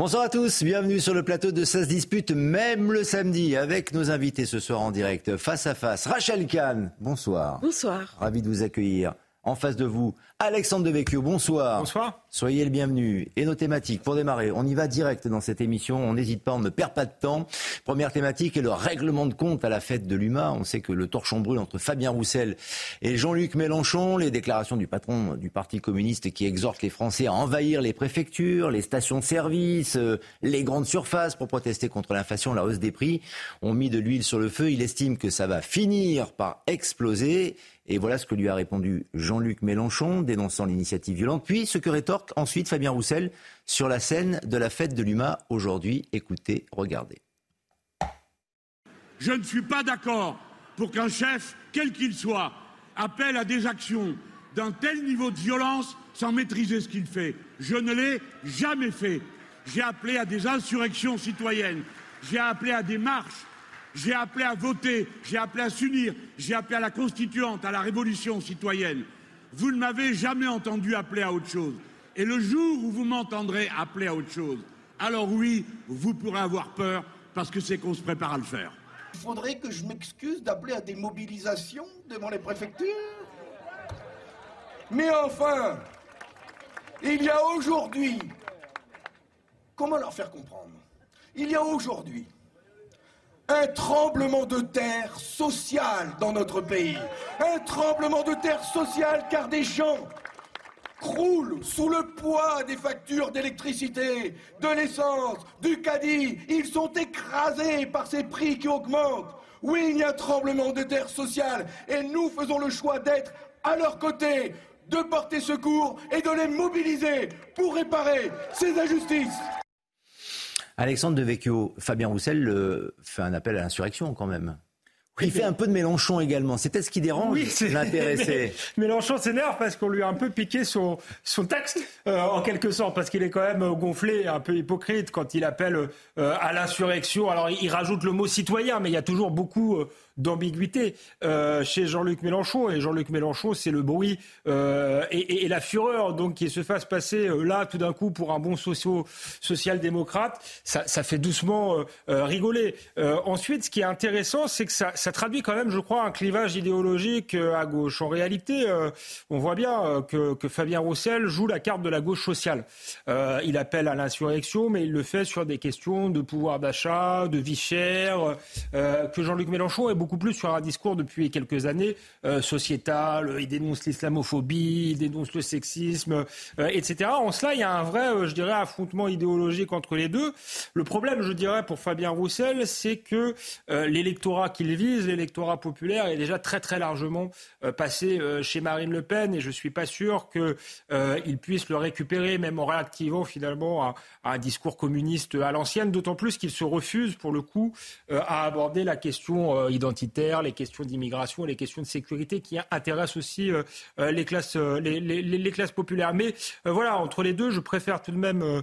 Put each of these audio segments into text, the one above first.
Bonsoir à tous, bienvenue sur le plateau de Ça se dispute, même le samedi, avec nos invités ce soir en direct, face à face. Rachel Kahn, bonsoir. Bonsoir. Ravi de vous accueillir. En face de vous, Alexandre Devecchio, bonsoir. Bonsoir. Soyez le bienvenu. Et nos thématiques, pour démarrer, on y va direct dans cette émission, on n'hésite pas, on ne perd pas de temps. Première thématique est le règlement de compte à la fête de l'UMA. On sait que le torchon brûle entre Fabien Roussel et Jean-Luc Mélenchon. Les déclarations du patron du Parti communiste qui exhorte les Français à envahir les préfectures, les stations de service, euh, les grandes surfaces pour protester contre l'inflation, la hausse des prix, ont mis de l'huile sur le feu. Il estime que ça va finir par exploser. Et voilà ce que lui a répondu Jean-Luc Mélenchon, dénonçant l'initiative violente. Puis ce que rétorque ensuite Fabien Roussel sur la scène de la fête de l'UMA aujourd'hui. Écoutez, regardez. Je ne suis pas d'accord pour qu'un chef, quel qu'il soit, appelle à des actions d'un tel niveau de violence sans maîtriser ce qu'il fait. Je ne l'ai jamais fait. J'ai appelé à des insurrections citoyennes, j'ai appelé à des marches, j'ai appelé à voter, j'ai appelé à s'unir, j'ai appelé à la constituante, à la révolution citoyenne. Vous ne m'avez jamais entendu appeler à autre chose. Et le jour où vous m'entendrez appeler à autre chose, alors oui, vous pourrez avoir peur parce que c'est qu'on se prépare à le faire. Il faudrait que je m'excuse d'appeler à des mobilisations devant les préfectures. Mais enfin, il y a aujourd'hui, comment leur faire comprendre? Il y a aujourd'hui un tremblement de terre social dans notre pays. Un tremblement de terre social car des gens croulent sous le poids des factures d'électricité, de l'essence, du caddie. Ils sont écrasés par ces prix qui augmentent. Oui, il y a un tremblement de terre social et nous faisons le choix d'être à leur côté, de porter secours et de les mobiliser pour réparer ces injustices. Alexandre Devecchio, Fabien Roussel euh, fait un appel à l'insurrection quand même. Il fait un peu de Mélenchon également. C'est peut-être ce qui dérange l'intéressé. Mélenchon s'énerve parce qu'on lui a un peu piqué son, son texte, euh, en quelque sorte, parce qu'il est quand même gonflé, un peu hypocrite quand il appelle euh, à l'insurrection. Alors, il, rajoute le mot citoyen, mais il y a toujours beaucoup euh, d'ambiguïté chez Jean-Luc Mélenchon. Et Jean-Luc Mélenchon, c'est le bruit et, et, la fureur donc qui se fasse passer là tout d'un coup pour un bon social-démocrate. Ça, fait doucement rigoler. ensuite, ce qui est intéressant, c'est que ça, traduit quand même, je crois, un clivage idéologique euh, à gauche. En réalité, euh, on voit bien euh, que, Fabien Roussel joue la carte de la gauche sociale. il appelle à l'insurrection, mais il le fait sur des questions de pouvoir d'achat, de vie chère, que Jean-Luc Mélenchon est beaucoup plus sur un discours depuis quelques années sociétal. Il dénonce l'islamophobie, il dénonce le sexisme, etc. En cela, il y a un vrai, je dirais, affrontement idéologique entre les deux. Le problème, je dirais, pour Fabien Roussel, c'est que l'électorat qu'il vise l'électorat populaire est déjà très très largement euh, passé euh, chez Marine Le Pen et je suis pas sûr qu'il euh, puisse le récupérer, même en réactivant finalement à, un discours communiste à l'ancienne, d'autant plus qu'il se refuse pour le coup à aborder la question identitaire, les questions d'immigration, les questions de sécurité qui intéressent aussi les, classes, les, les, classes populaires. Mais voilà, entre les deux, je préfère tout de même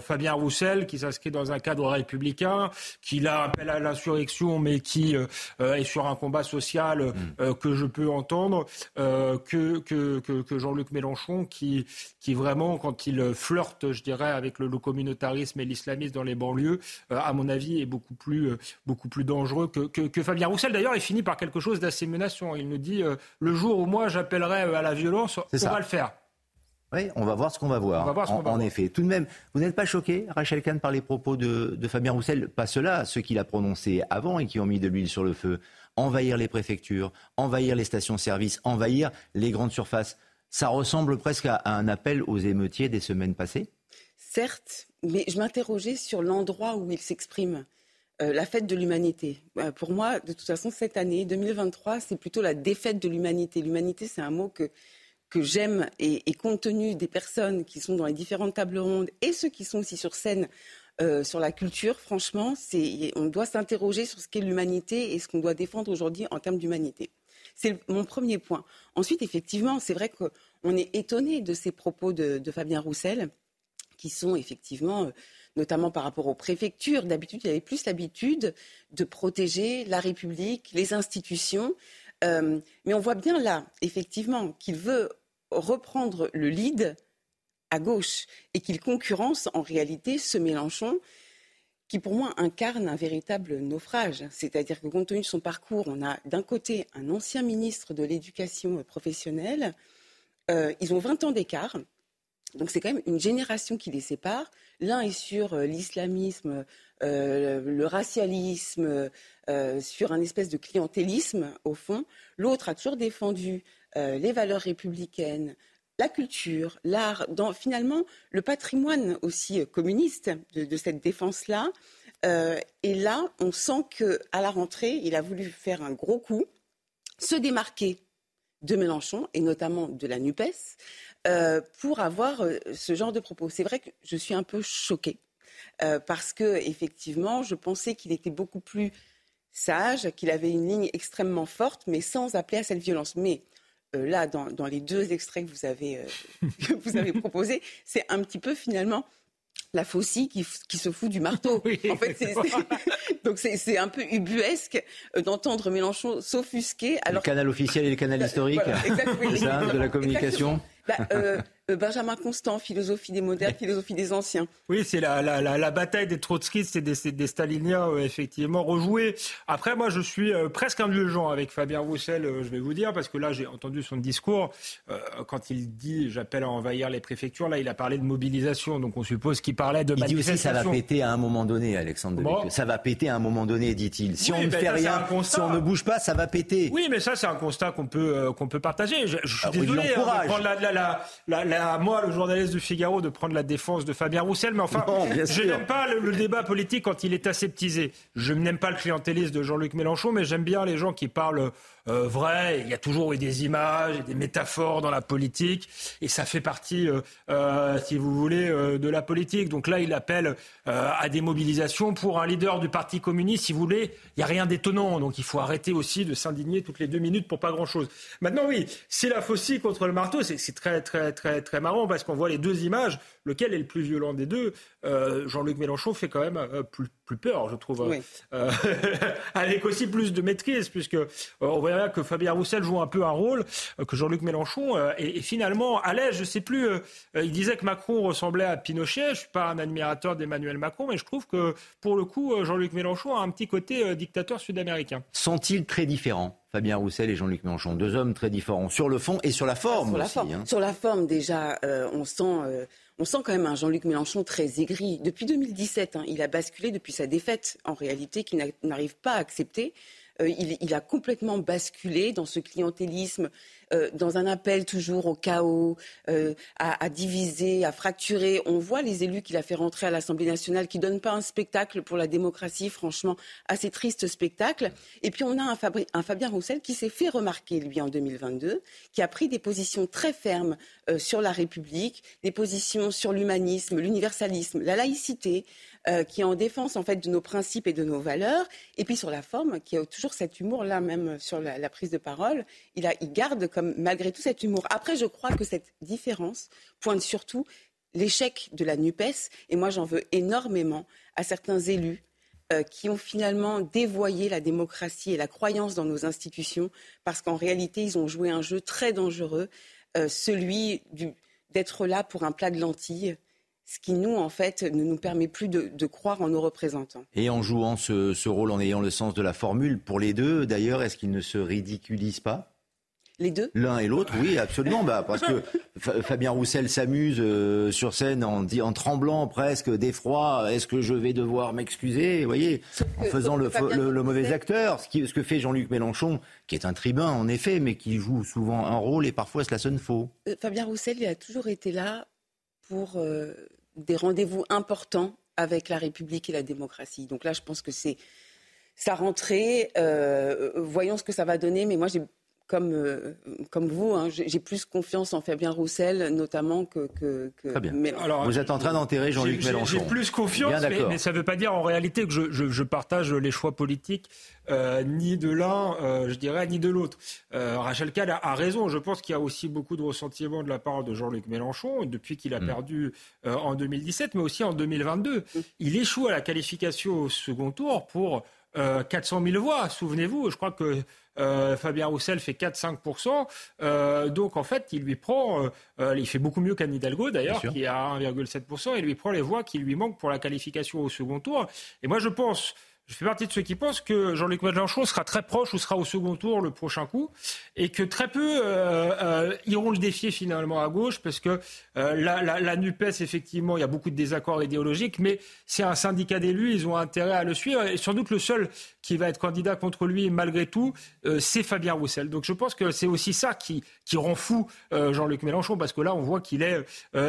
Fabien Roussel qui s'inscrit dans un cadre républicain, qui là appelle à l'insurrection, mais qui euh, euh, est sur un combat social mm. euh, que je peux entendre, que, que, que, Jean-Luc Mélenchon, qui, qui vraiment, quand il flirte, je dirais, avec le, communautarisme et l'islamisme dans les banlieues, à mon avis, est beaucoup plus, beaucoup plus dangereux que, que, Fabien Roussel. D'ailleurs, il finit par quelque chose d'assez menaçant. Il nous dit le jour où moi j'appellerai à la violence, on va le faire. Oui, on va voir ce qu'on va voir. en, effet, tout de même, vous n'êtes pas choqué, Rachel Kahn, par les propos de, Fabien Roussel? Pas ceux-là, ceux qu'il a prononcés avant et qui ont mis de l'huile sur le feu. Envahir les préfectures, envahir les stations-service, envahir les grandes surfaces. Ça ressemble presque à un appel aux émeutiers des semaines passées? Certes, mais je m'interrogeais sur l'endroit où il s'exprime. Euh, la fête de l'humanité. Euh, pour moi, de toute façon, cette année, 2023, c'est plutôt la défaite de l'humanité. L'humanité, c'est un mot que que j'aime et, compte tenu des personnes qui sont dans les différentes tables rondes et ceux qui sont aussi sur scène euh, sur la culture, franchement, on doit s'interroger sur ce qu'est l'humanité et ce qu'on doit défendre aujourd'hui en termes d'humanité. C'est mon premier point. Ensuite, effectivement, c'est vrai qu'on est étonné de ces propos de, Fabien Roussel, qui sont effectivement, notamment par rapport aux préfectures, d'habitude, il avait plus l'habitude de protéger la République, les institutions. Euh, mais on voit bien là, effectivement, qu'il veut reprendre le lead à gauche et qu'il concurrence en réalité ce Mélenchon qui pour moi incarne un véritable naufrage. C'est-à-dire que compte tenu de son parcours, on a d'un côté un ancien ministre de l'Éducation professionnelle, euh, ils ont 20 ans d'écart, donc c'est quand même une génération qui les sépare. L'un est sur euh, l'islamisme, euh, le racialisme, sur un espèce de clientélisme au fond. L'autre a toujours défendu les valeurs républicaines, la culture, l'art, dans finalement le patrimoine aussi euh, communiste de, cette défense-là. Euh, et là, on sent qu'à la rentrée, il a voulu faire un gros coup, se démarquer de Mélenchon et notamment de la NUPES euh, pour avoir ce genre de propos. C'est vrai que je suis un peu choquée parce que effectivement, je pensais qu'il était beaucoup plus sage, qu'il avait une ligne extrêmement forte, mais sans appeler à cette violence. Mais euh, là, dans, les deux extraits que vous avez, euh, vous avez proposés, c'est un petit peu finalement la faucille qui, se fout du marteau. En fait, donc c'est un peu ubuesque euh, d'entendre Mélenchon s'offusquer. Alors... Le canal officiel et le canal historique, de la communication. Bah, euh, Benjamin Constant, philosophie des modernes, philosophie des anciens. Oui, c'est la, la, la, bataille des trotskistes et des, des staliniens, euh, effectivement, rejouée. Après, moi, je suis euh, presque indulgent avec Fabien Roussel, je vais vous dire, parce que là, j'ai entendu son discours. quand il dit « j'appelle à envahir les préfectures », là, il a parlé de mobilisation, donc on suppose qu'il parlait de il Il dit aussi ça va péter à un moment donné, Alexandre bon. Ça va péter à un moment donné, dit-il. Si on ne ben fait rien, si on ne bouge pas, ça va péter. Oui, mais ça, c'est un constat qu'on peut, qu'on peut partager. Je, je suis ah, désolé hein, de prendre la, la, la à moi, le journaliste du Figaro, de prendre la défense de Fabien Roussel. Mais enfin, je n'aime pas le, débat politique quand il est aseptisé. Je n'aime pas le clientélisme de Jean-Luc Mélenchon, mais j'aime bien les gens qui parlent euh, vrai. Il y a toujours eu des images et des métaphores dans la politique, et ça fait partie, euh, euh, si vous voulez, de la politique. Donc là, il appelle à des mobilisations pour un leader du Parti communiste. Si vous voulez, il n'y a rien d'étonnant. Donc il faut arrêter aussi de s'indigner toutes les deux minutes pour pas grand-chose. Maintenant, oui, c'est la faucille contre le marteau. C'est très, très, très, très marrant parce qu'on voit les deux images. Lequel est le plus violent des deux? Jean-Luc Mélenchon fait quand même plus, plus, peur, je trouve, avec aussi plus de maîtrise, puisque on voit que Fabien Roussel joue un peu un rôle euh, que Jean-Luc Mélenchon euh, et, finalement à l'aise. Je sais plus. Euh, il disait que Macron ressemblait à Pinochet. Je suis pas un admirateur d'Emmanuel Macron, mais je trouve que pour le coup, Jean-Luc Mélenchon a un petit côté dictateur sud-américain. Sont-ils très différents Fabien Roussel et Jean-Luc Mélenchon, deux hommes très différents sur le fond et sur la forme sur La forme. Hein. Sur la forme, déjà, on sent. On sent quand même un Jean-Luc Mélenchon très aigri. Depuis 2017, hein, il a basculé depuis sa défaite, en réalité, qu'il n'arrive pas à accepter. Euh, il, a complètement basculé dans ce clientélisme, euh, dans un appel toujours au chaos, euh, à, diviser, à fracturer. On voit les élus qu'il a fait rentrer à l'Assemblée nationale qui ne donnent pas un spectacle pour la démocratie, franchement, assez triste spectacle. Et puis on a un, Fabien Roussel qui s'est fait remarquer, lui, en 2022, qui a pris des positions très fermes sur la République, des positions sur l'humanisme, l'universalisme, la laïcité, euh, qui est en défense en fait de nos principes et de nos valeurs, et puis sur la forme, qui a toujours cet humour-là, même sur la, prise de parole, il, garde comme malgré tout cet humour. Après, je crois que cette différence pointe surtout l'échec de la NUPES, et moi j'en veux énormément à certains élus euh, qui ont finalement dévoyé la démocratie et la croyance dans nos institutions, parce qu'en réalité, ils ont joué un jeu très dangereux, euh, celui d'être là pour un plat de lentilles ce qui nous, en fait, ne nous permet plus de, croire en nos représentants. Et en jouant ce, rôle, en ayant le sens de la formule, pour les deux, d'ailleurs, est-ce qu'ils ne se ridiculisent pas? Les deux? L'un et l'autre, oui, absolument. bah, parce que Fabien Roussel s'amuse euh, sur scène en, en tremblant presque d'effroi. Est-ce que je vais devoir m'excuser? Vous voyez, en faisant le, mauvais acteur. Ce, ce que fait Jean-Luc Mélenchon, qui est un tribun en effet, mais qui joue souvent un rôle et parfois cela sonne faux. Euh, Fabien Roussel, il a toujours été là pour euh, des rendez-vous importants avec la République et la démocratie. Donc là, je pense que c'est sa rentrée. Euh, voyons ce que ça va donner. Mais moi, j'ai comme, euh, comme vous, hein, j'ai plus confiance en Fabien Roussel, notamment que. que, Très bien. Alors, vous êtes en train d'enterrer Jean-Luc Mélenchon. J'ai plus confiance, mais, ça ne veut pas dire en réalité que je, je, je partage les choix politiques euh, ni de l'un, euh, je dirais, ni de l'autre. Euh, Rachel Kahn a, raison. Je pense qu'il y a aussi beaucoup de ressentiment de la part de Jean-Luc Mélenchon depuis qu'il a mm. perdu en 2017, mais aussi en 2022. Mm. Il échoue à la qualification au second tour pour 400 000 voix. Souvenez-vous, je crois que Fabien Roussel fait 4-5%. donc en fait, il lui prend, il fait beaucoup mieux qu'Anne Hidalgo d'ailleurs, qui a 1,7%. Il lui prend les voix qui lui manquent pour la qualification au second tour. Et moi, je pense je fais partie de ceux qui pensent que Jean-Luc Mélenchon sera très proche ou sera au second tour le prochain coup, et que très peu euh, euh, iront le défier finalement à gauche, parce que euh, la, la, la, NUPES, effectivement, il y a beaucoup de désaccords idéologiques, mais c'est un syndicat d'élus, ils ont intérêt à le suivre, et sans doute le seul qui va être candidat contre lui, malgré tout, c'est Fabien Roussel. Donc je pense que c'est aussi ça qui, qui rend fou Jean-Luc Mélenchon, parce que là, on voit qu'il est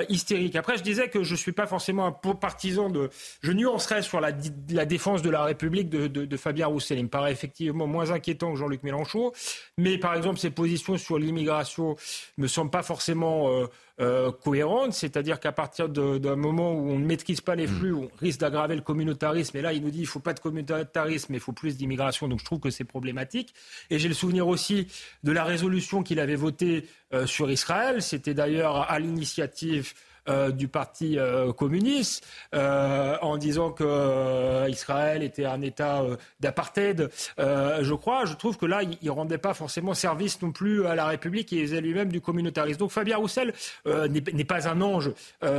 hystérique. Après, je disais que je ne suis pas forcément un partisan de... Je nuancerais sur la, la défense de la République de, Fabien Roussel. Il me paraît effectivement moins inquiétant que Jean-Luc Mélenchon. Mais par exemple, ses positions sur l'immigration ne me semblent pas forcément euh, euh, cohérentes. C'est-à-dire qu'à partir d'un moment où on ne maîtrise pas les hmm. flux, on risque d'aggraver le communautarisme. Et là, il nous dit qu'il ne faut pas de communautarisme, mais il faut plus d'immigration. Donc je trouve que c'est problématique. Et j'ai le souvenir aussi de la résolution qu'il avait votée euh, sur Israël. C'était d'ailleurs à l'initiative euh, du Parti euh, communiste euh, en disant que Israël était un État d'apartheid, je crois. Je trouve que là, il ne rendait pas forcément service non plus à la République et faisait lui-même du communautarisme. Donc Fabien Roussel n'est pas un ange,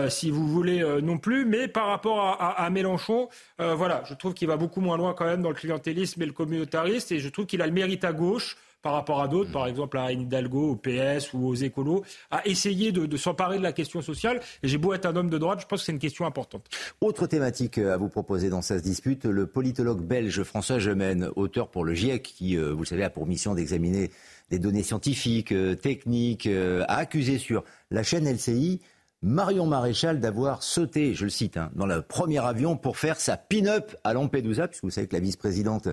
si vous voulez, non plus, mais par rapport à, à Mélenchon, voilà, je trouve qu'il va beaucoup moins loin quand même dans le clientélisme et le communautarisme et je trouve qu'il a le mérite à gauche par rapport à d'autres, par exemple à Hidalgo, au PS ou aux écolos, à essayer de, s'emparer de la question sociale. Et j'ai beau être un homme de droite, je pense que c'est une question importante. Autre thématique euh, à vous proposer dans cette dispute, le politologue belge François Gemène, auteur pour le GIEC, qui, euh, vous le savez, a pour mission d'examiner des données scientifiques, euh, techniques, a accusé sur la chaîne LCI Marion Maréchal d'avoir sauté, je le cite, hein, dans le premier avion pour faire sa pin-up à Lampedusa, puisque vous savez que la vice-présidente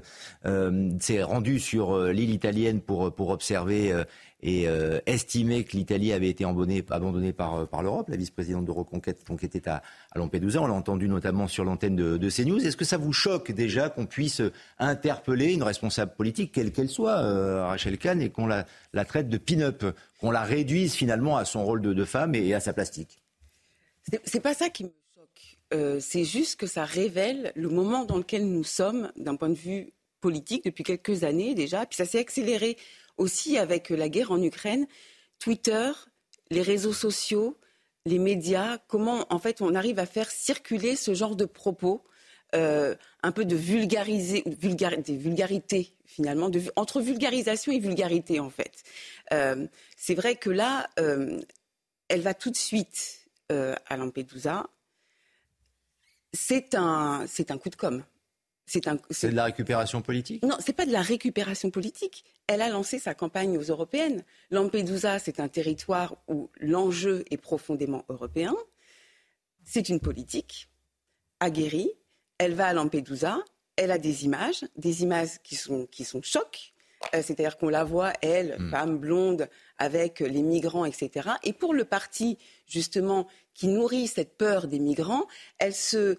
euh, s'est rendue sur euh, l'île italienne pour, pour observer euh, et euh, estimer que l'Italie avait été abandonnée par, euh, par l'Europe. La vice-présidente de Reconquête donc, était à, Lampedusa. On l'a entendu notamment sur l'antenne de, de, CNews. Est-ce que ça vous choque déjà qu'on puisse interpeller une responsable politique, quelle qu'elle soit, euh, Rachel Kahn, et qu'on la, traite de pin-up, qu'on la réduise finalement à son rôle de, de femme et, à sa plastique? C'est pas ça qui me choque. Euh, c'est juste que ça révèle le moment dans lequel nous sommes d'un point de vue politique depuis quelques années déjà. Puis ça s'est accéléré aussi avec la guerre en Ukraine, Twitter, les réseaux sociaux, les médias, comment en fait on arrive à faire circuler ce genre de propos, euh, un peu de vulgariser, des finalement, entre vulgarisation et vulgarité en fait. Euh, c'est vrai que là, euh, elle va tout de suite à Lampedusa. C'est un, c'est un coup de com'. C'est de la récupération politique? Non, c'est pas de la récupération politique. Elle a lancé sa campagne aux européennes. Lampedusa, c'est un territoire où l'enjeu est profondément européen. C'est une politique aguerrie. Elle va à Lampedusa. Elle a des images, des images qui sont, qui sont chocs. Euh, c'est-à-dire qu'on la voit, elle, hmm. femme blonde, avec les migrants, etc. Et pour le parti, justement, qui nourrit cette peur des migrants, elle se,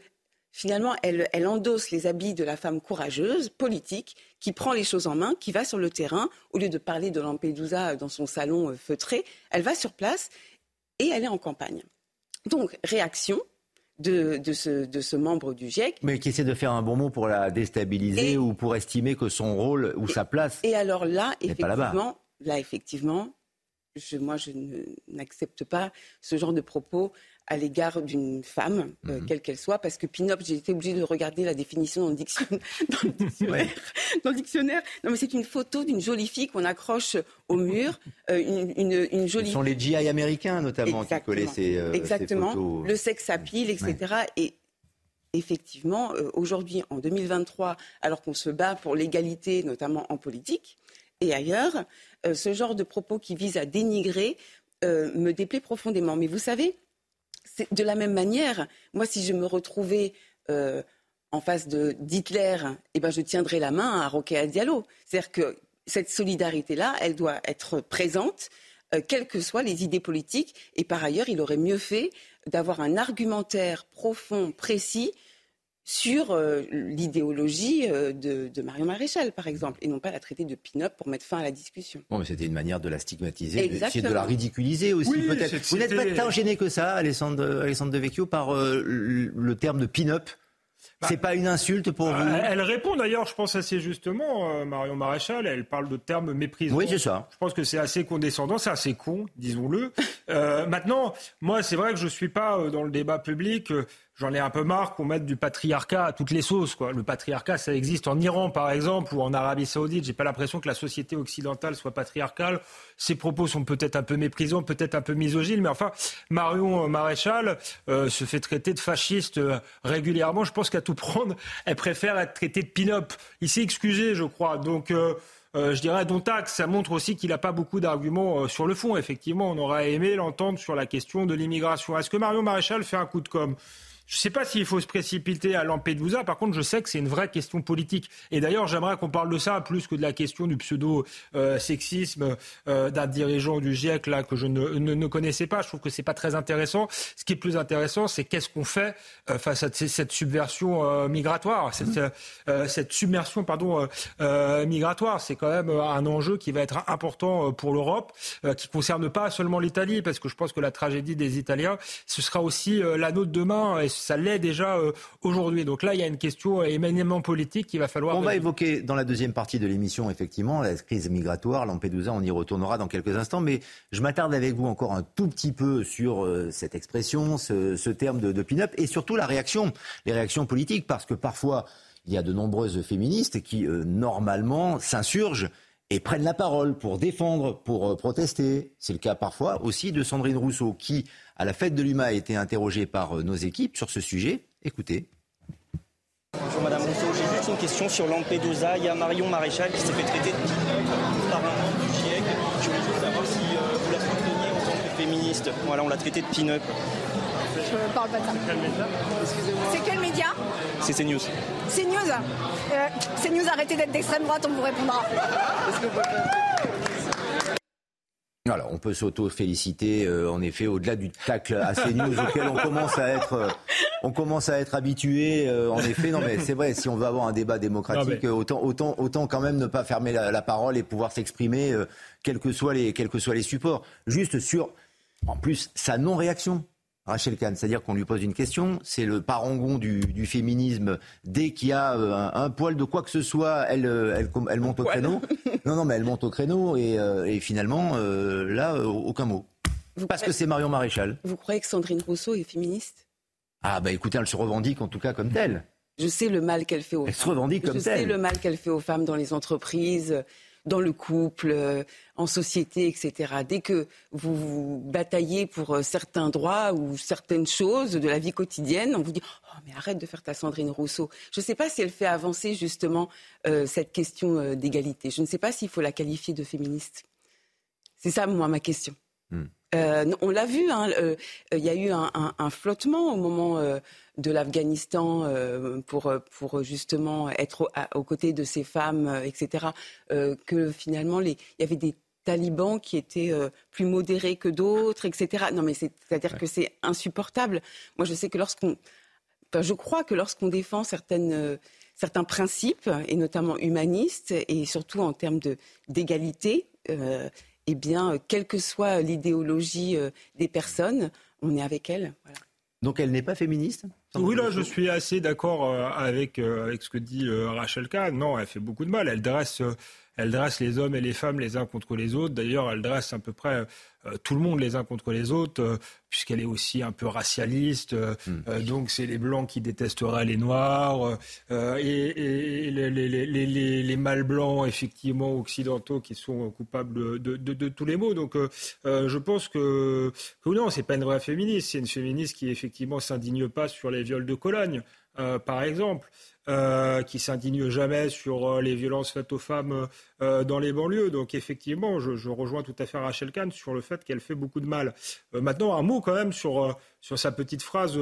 finalement, elle, endosse les habits de la femme courageuse, politique, qui prend les choses en main, qui va sur le terrain, au lieu de parler de Lampedusa dans son salon euh, feutré, elle va sur place et elle est en campagne. Donc, réaction, de, ce, membre du GIEC. Mais qui essaie de faire un bon mot pour la déstabiliser ou pour estimer que son rôle ou sa place. Et alors là, effectivement, là, effectivement, moi, je n'accepte pas ce genre de propos à l'égard d'une femme, euh, mhm. quelle qu'elle soit, parce que pin-up, j'ai été obligée de regarder la définition dans le, dictionnaire. dans le dictionnaire. Non, mais c'est une photo d'une jolie fille qu'on accroche au mur, euh, une, une, jolie. Ce sont les GI américains notamment qui collaient ces, euh, Exactement. Ces photos. Le sexe à pile, etc. Et effectivement, aujourd'hui, en 2023, alors qu'on se bat pour l'égalité, notamment en politique et ailleurs, ce genre de propos qui visent à dénigrer me déplaît profondément. Mais vous savez, de la même manière, moi, si je me retrouvais euh, en face d'Hitler, eh ben, je tiendrais la main à Roquet Diallo. C'est-à-dire que cette solidarité-là, elle doit être présente, euh, quelles que soient les idées politiques. Et par ailleurs, il aurait mieux fait d'avoir un argumentaire profond, précis, sur euh, l'idéologie euh, de, Marion Maréchal, par exemple, et non pas la traiter de pin-up pour mettre fin à la discussion. Bon, mais c'était une manière de la stigmatiser, de, de la ridiculiser aussi, peut-être. Vous n'êtes pas tant gêné que ça, Alessandre, Alessandre De Vecchio, par le terme de pin-up bah, c'est pas une insulte pour vous Elle répond d'ailleurs, je pense assez justement, euh, Marion Maréchal, elle parle de termes méprisants. Oui, c'est ça. Je pense que c'est assez condescendant, c'est assez con, disons-le. Euh, maintenant, moi, c'est vrai que je suis pas euh, dans le débat public j'en ai un peu marre qu'on mette du patriarcat à toutes les sauces. Quoi. Le patriarcat, ça existe en Iran, par exemple, ou en Arabie Saoudite. J'ai pas l'impression que la société occidentale soit patriarcale. Ses propos sont peut-être un peu méprisants, peut-être un peu misogynes, mais enfin, Marion Maréchal euh, se fait traiter de fasciste euh, régulièrement. Je pense qu'à tout prendre, elle préfère être traitée de pin-up. Il s'est excusé, je crois. Donc. Euh, je dirais, dont taxe. Ça montre aussi qu'il n'a pas beaucoup d'arguments sur le fond. Effectivement, on aurait aimé l'entendre sur la question de l'immigration. Est-ce que Marion Maréchal fait un coup de com' Je ne sais pas s'il faut se précipiter à Lampedusa. Par contre, je sais que c'est une vraie question politique. Et d'ailleurs, j'aimerais qu'on parle de ça plus que de la question du pseudo-sexisme euh, d'un dirigeant du GIEC là que je ne, ne, connaissais pas. Je trouve que c'est pas très intéressant. Ce qui est plus intéressant, c'est qu'est-ce qu'on fait euh, face à cette subversion euh, migratoire, cette, cette, submersion pardon migratoire. C'est quand même un enjeu qui va être important pour l'Europe, qui concerne pas seulement l'Italie, parce que je pense que la tragédie des Italiens, ce sera aussi la nôtre demain. Et ça l'est déjà euh, aujourd'hui. Donc là, il y a une question éminemment politique qu'il va falloir. On va évoquer dans la deuxième partie de l'émission, effectivement, la crise migratoire, Lampedusa, on y retournera dans quelques instants. Mais je m'attarde avec vous encore un tout petit peu sur euh, cette expression, ce, terme de, pin-up et surtout la réaction, les réactions politiques, parce que parfois, il y a de nombreuses féministes qui, euh, normalement, s'insurgent et prennent la parole pour défendre, pour protester. C'est le cas parfois aussi de Sandrine Rousseau, qui à la fête de l'UMA a été interrogée par euh, nos équipes sur ce sujet. Écoutez. Bonjour Madame Rousseau, j'ai juste une question sur Lampedusa. Il y a Marion Maréchal qui s'est fait traiter par un du GIEC. Je voulais savoir si euh, vous la souteniez en tant que féministe. Voilà, on l'a traité de pin-up. Je parle pas de ça. C'est quel média C'est CNews. CNews euh, CNews, arrêtez d'être d'extrême droite, on vous répondra. Alors, on peut s'auto-féliciter, euh, en effet, au-delà du tacle à news auquel on commence à être, euh, on commence à être habitué. Euh, en effet, non, mais c'est vrai, si on veut avoir un débat démocratique, autant, autant, autant quand même ne pas fermer la, parole et pouvoir s'exprimer, quels que soient les, quels que soient les supports. Juste sur, en plus, sa non-réaction. Rachel Kahn, c'est-à-dire qu'on lui pose une question, c'est le parangon du, féminisme. Dès qu'il y a euh, un, poil de quoi que ce soit, elle, euh, elle, elle monte au créneau. Non, non, mais elle monte au créneau et, euh, finalement, là, aucun mot. Parce que c'est Marion Maréchal. Vous croyez que Sandrine Rousseau est féministe? Ah bah écoutez, elle se revendique en tout cas comme telle. Je sais le mal qu'elle fait aux elle femmes. se revendique comme Je sais le mal qu'elle fait aux femmes dans les entreprises dans le couple, euh, en société, etc. Dès que vous, vous bataillez pour euh, certains droits ou certaines choses de la vie quotidienne, on vous dit oh mais arrête de faire ta Sandrine Rousseau. Je ne sais pas si elle fait avancer justement euh, cette question d'égalité. Je ne sais pas s'il faut la qualifier de féministe. C'est ça moi ma question. Hmm. on l'a vu, hein, il y a eu un, flottement au moment de l'Afghanistan euh, pour, pour justement être aux côtés de ces femmes, euh, etc., euh, que finalement, il y avait des talibans qui étaient plus modérés que d'autres, etc. Non, mais c'est-à-dire que c'est insupportable. Moi, je sais que lorsqu'on... je crois que lorsqu'on défend certaines certains principes, et notamment humanistes, et surtout en termes d'égalité, eh bien, quelle que soit l'idéologie des personnes, on est avec elles. Voilà. Donc elle n'est pas féministe Oui, là, je suis assez d'accord euh, avec, euh, avec ce que dit euh, Rachel Kahn. Non, elle fait beaucoup de mal. Elle dresse elle dresse les hommes et les femmes les uns contre les autres. D'ailleurs, elle dresse à peu près euh, tout le monde les uns contre les autres, euh, puisqu'elle est aussi un peu racialiste. Euh, hmm. donc, c'est les blancs qui détesteraient les noirs et, les, les, les, mâles blancs, effectivement, occidentaux, qui sont coupables de, de, tous les maux. Donc, je pense que, que non, c'est pas une vraie féministe. C'est une féministe qui, effectivement, s'indigne pas sur les viols de Cologne, par exemple. Euh, qui s'indigne jamais sur euh, les violences faites aux femmes euh, dans les banlieues. Donc effectivement, je, rejoins tout à fait Rachel Kahn sur le fait qu'elle fait beaucoup de mal. maintenant, un mot quand même sur, sur sa petite phrase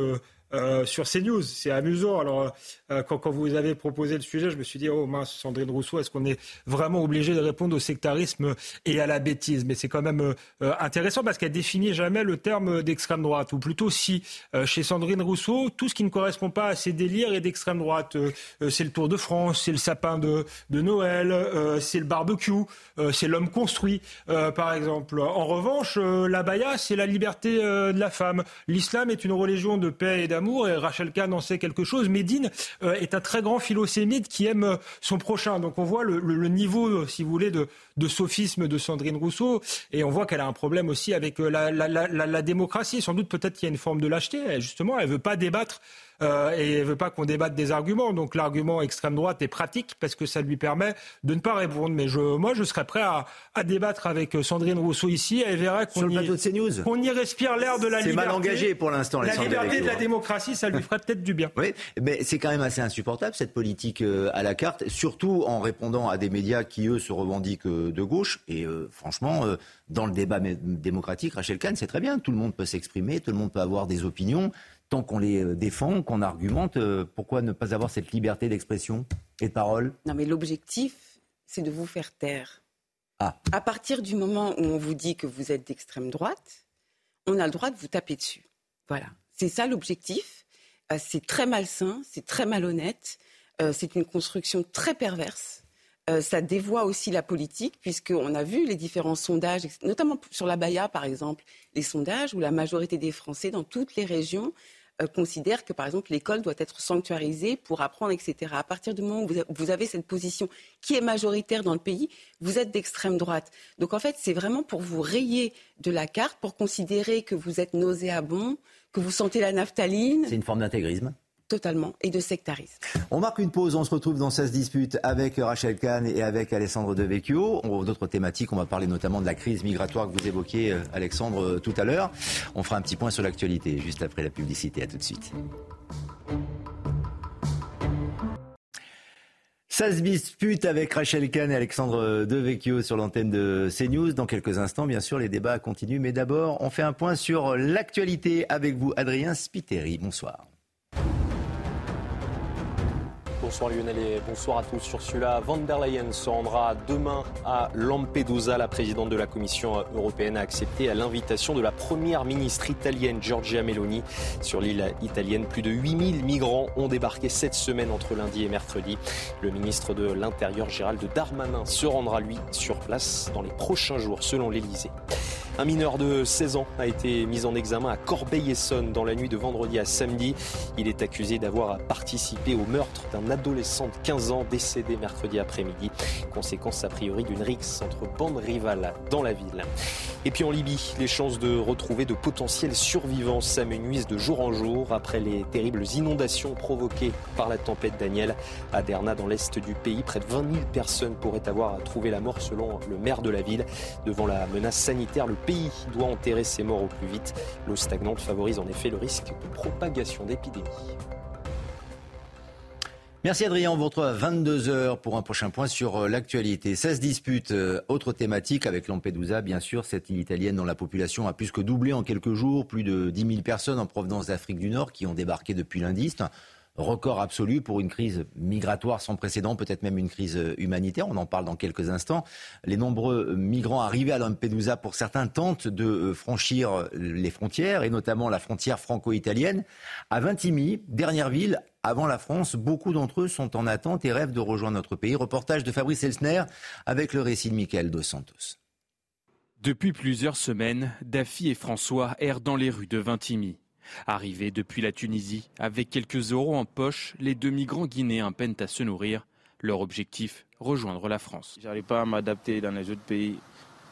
euh, sur CNews. C'est amusant. Alors, euh, quand, quand, vous avez proposé le sujet, je me suis dit, oh mince, Sandrine Rousseau, est-ce qu'on est vraiment obligé de répondre au sectarisme et à la bêtise? Mais c'est quand même euh, intéressant parce qu'elle définit jamais le terme d'extrême droite. Ou plutôt, si chez Sandrine Rousseau, tout ce qui ne correspond pas à ses délires est d'extrême droite. c'est le Tour de France, c'est le sapin de, de Noël, c'est le barbecue, c'est l'homme construit, par exemple. En revanche, la baya, c'est la liberté de la femme. L'islam est une religion de paix et et Rachel Kahn en sait quelque chose. Médine euh, est un très grand philosémite qui aime euh, son prochain. Donc on voit le, niveau, euh, si vous voulez, de, sophisme de Sandrine Rousseau, et on voit qu'elle a un problème aussi avec la, démocratie. Sans doute peut-être qu'il y a une forme de lâcheté. Justement, elle veut pas débattre euh, et elle veut pas qu'on débatte des arguments. Donc l'argument extrême droite est pratique parce que ça lui permet de ne pas répondre. Mais je, moi, je serais prêt à, à débattre avec euh, Sandrine Rousseau ici. Elle verra qu'on y, y respire l'air de la liberté. C'est mal engagé pour l'instant. La liberté de la démocratie, ça lui ferait peut-être du bien. Oui, mais c'est quand même assez insupportable cette politique euh, à la carte, surtout en répondant à des médias qui eux se revendiquent de gauche. Et franchement, dans le débat démocratique, Rachel Kahn, c'est très bien. Tout le monde peut s'exprimer, tout le monde peut avoir des opinions tant qu'on les euh, défend, qu'on argumente, euh, pourquoi ne pas avoir cette liberté d'expression et de parole? Non, mais l'objectif, c'est de vous faire taire. Ah. À partir du moment où on vous dit que vous êtes d'extrême droite, on a le droit de vous taper dessus. Voilà. C'est ça l'objectif. Euh, c'est très malsain, c'est très malhonnête, c'est une construction très perverse. ça dévoie aussi la politique, puisqu'on a vu les différents sondages, notamment sur la Baïa, par exemple, les sondages où la majorité des Français, dans toutes les régions, euh, considère que, par exemple, l'école doit être sanctuarisée pour apprendre, etc. À partir du moment où vous avez cette position qui est majoritaire dans le pays, vous êtes d'extrême droite. Donc, en fait, c'est vraiment pour vous rayer de la carte, pour considérer que vous êtes nauséabond, que vous sentez la naphtaline. C'est une forme d'intégrisme totalement et de sectarisme. On marque une pause, on se retrouve dans 16 disputes avec Rachel Kahn et avec Alessandre Devecchio. D'autres thématiques, on va parler notamment de la crise migratoire que vous évoquiez, euh, Alexandre, euh, tout à l'heure. On fera un petit point sur l'actualité juste après la publicité. À tout de suite. 16 disputes avec Rachel Kahn et Alexandre Devecchio sur l'antenne de CNews. Dans quelques instants, bien sûr, les débats continuent. Mais d'abord, on fait un point sur l'actualité avec vous, Adrien Spiteri. Bonsoir. Bonsoir Lionel et bonsoir à tous. Sur celui-là, Van der Leyen se rendra demain à Lampedusa. La présidente de la Commission européenne a accepté l'invitation de la première ministre italienne Giorgia Meloni. Sur l'île italienne, plus de 8000 migrants ont débarqué cette semaine entre lundi et mercredi. Le ministre de l'Intérieur Gérald Darmanin se rendra lui sur place dans les prochains jours selon l'Elysée. Un mineur de 16 ans a été mis en examen à Corbeil-Essonne dans la nuit de vendredi à samedi. Il est accusé d'avoir participé au meurtre d'un adolescent de 15 ans décédé mercredi après-midi. Conséquence a priori d'une rixe entre bandes rivales dans la ville. Et puis en Libye, les chances de retrouver de potentiels survivants s'amenuisent de jour en jour après les terribles inondations provoquées par la tempête Daniel. À Derna, dans l'est du pays, près de 20 000 personnes pourraient avoir trouvé la mort selon le maire de la ville. Devant la menace sanitaire, le pays doit enterrer ses morts au plus vite. L'eau stagnante favorise en effet le risque de propagation d'épidémies. Merci Adrien, on vous retrouve à 22h pour un prochain point sur euh, l'actualité. 16 disputes, euh, autre thématique avec Lampedusa, bien sûr, cette île italienne dont la population a plus que doublé en quelques jours, plus de 10 000 personnes en provenance d'Afrique du Nord qui ont débarqué depuis lundi record absolu pour une crise migratoire sans précédent, peut-être même une crise humanitaire. On en parle dans quelques instants. Les nombreux migrants arrivés à Lampedusa, pour certains, tentent de euh, franchir les frontières, et notamment la frontière franco-italienne. À Vintimille, dernière ville avant la France, beaucoup d'entre eux sont en attente et rêvent de rejoindre notre pays. Reportage de Fabrice Elsner avec le récit de Michael Dos Santos. Depuis plusieurs semaines, Daffy et François errent dans les rues de Vintimille. Arrivés depuis la Tunisie, avec quelques euros en poche, les deux migrants guinéens peinent à se nourrir. Leur objectif, rejoindre la France. J'arrive pas à m'adapter dans les autres pays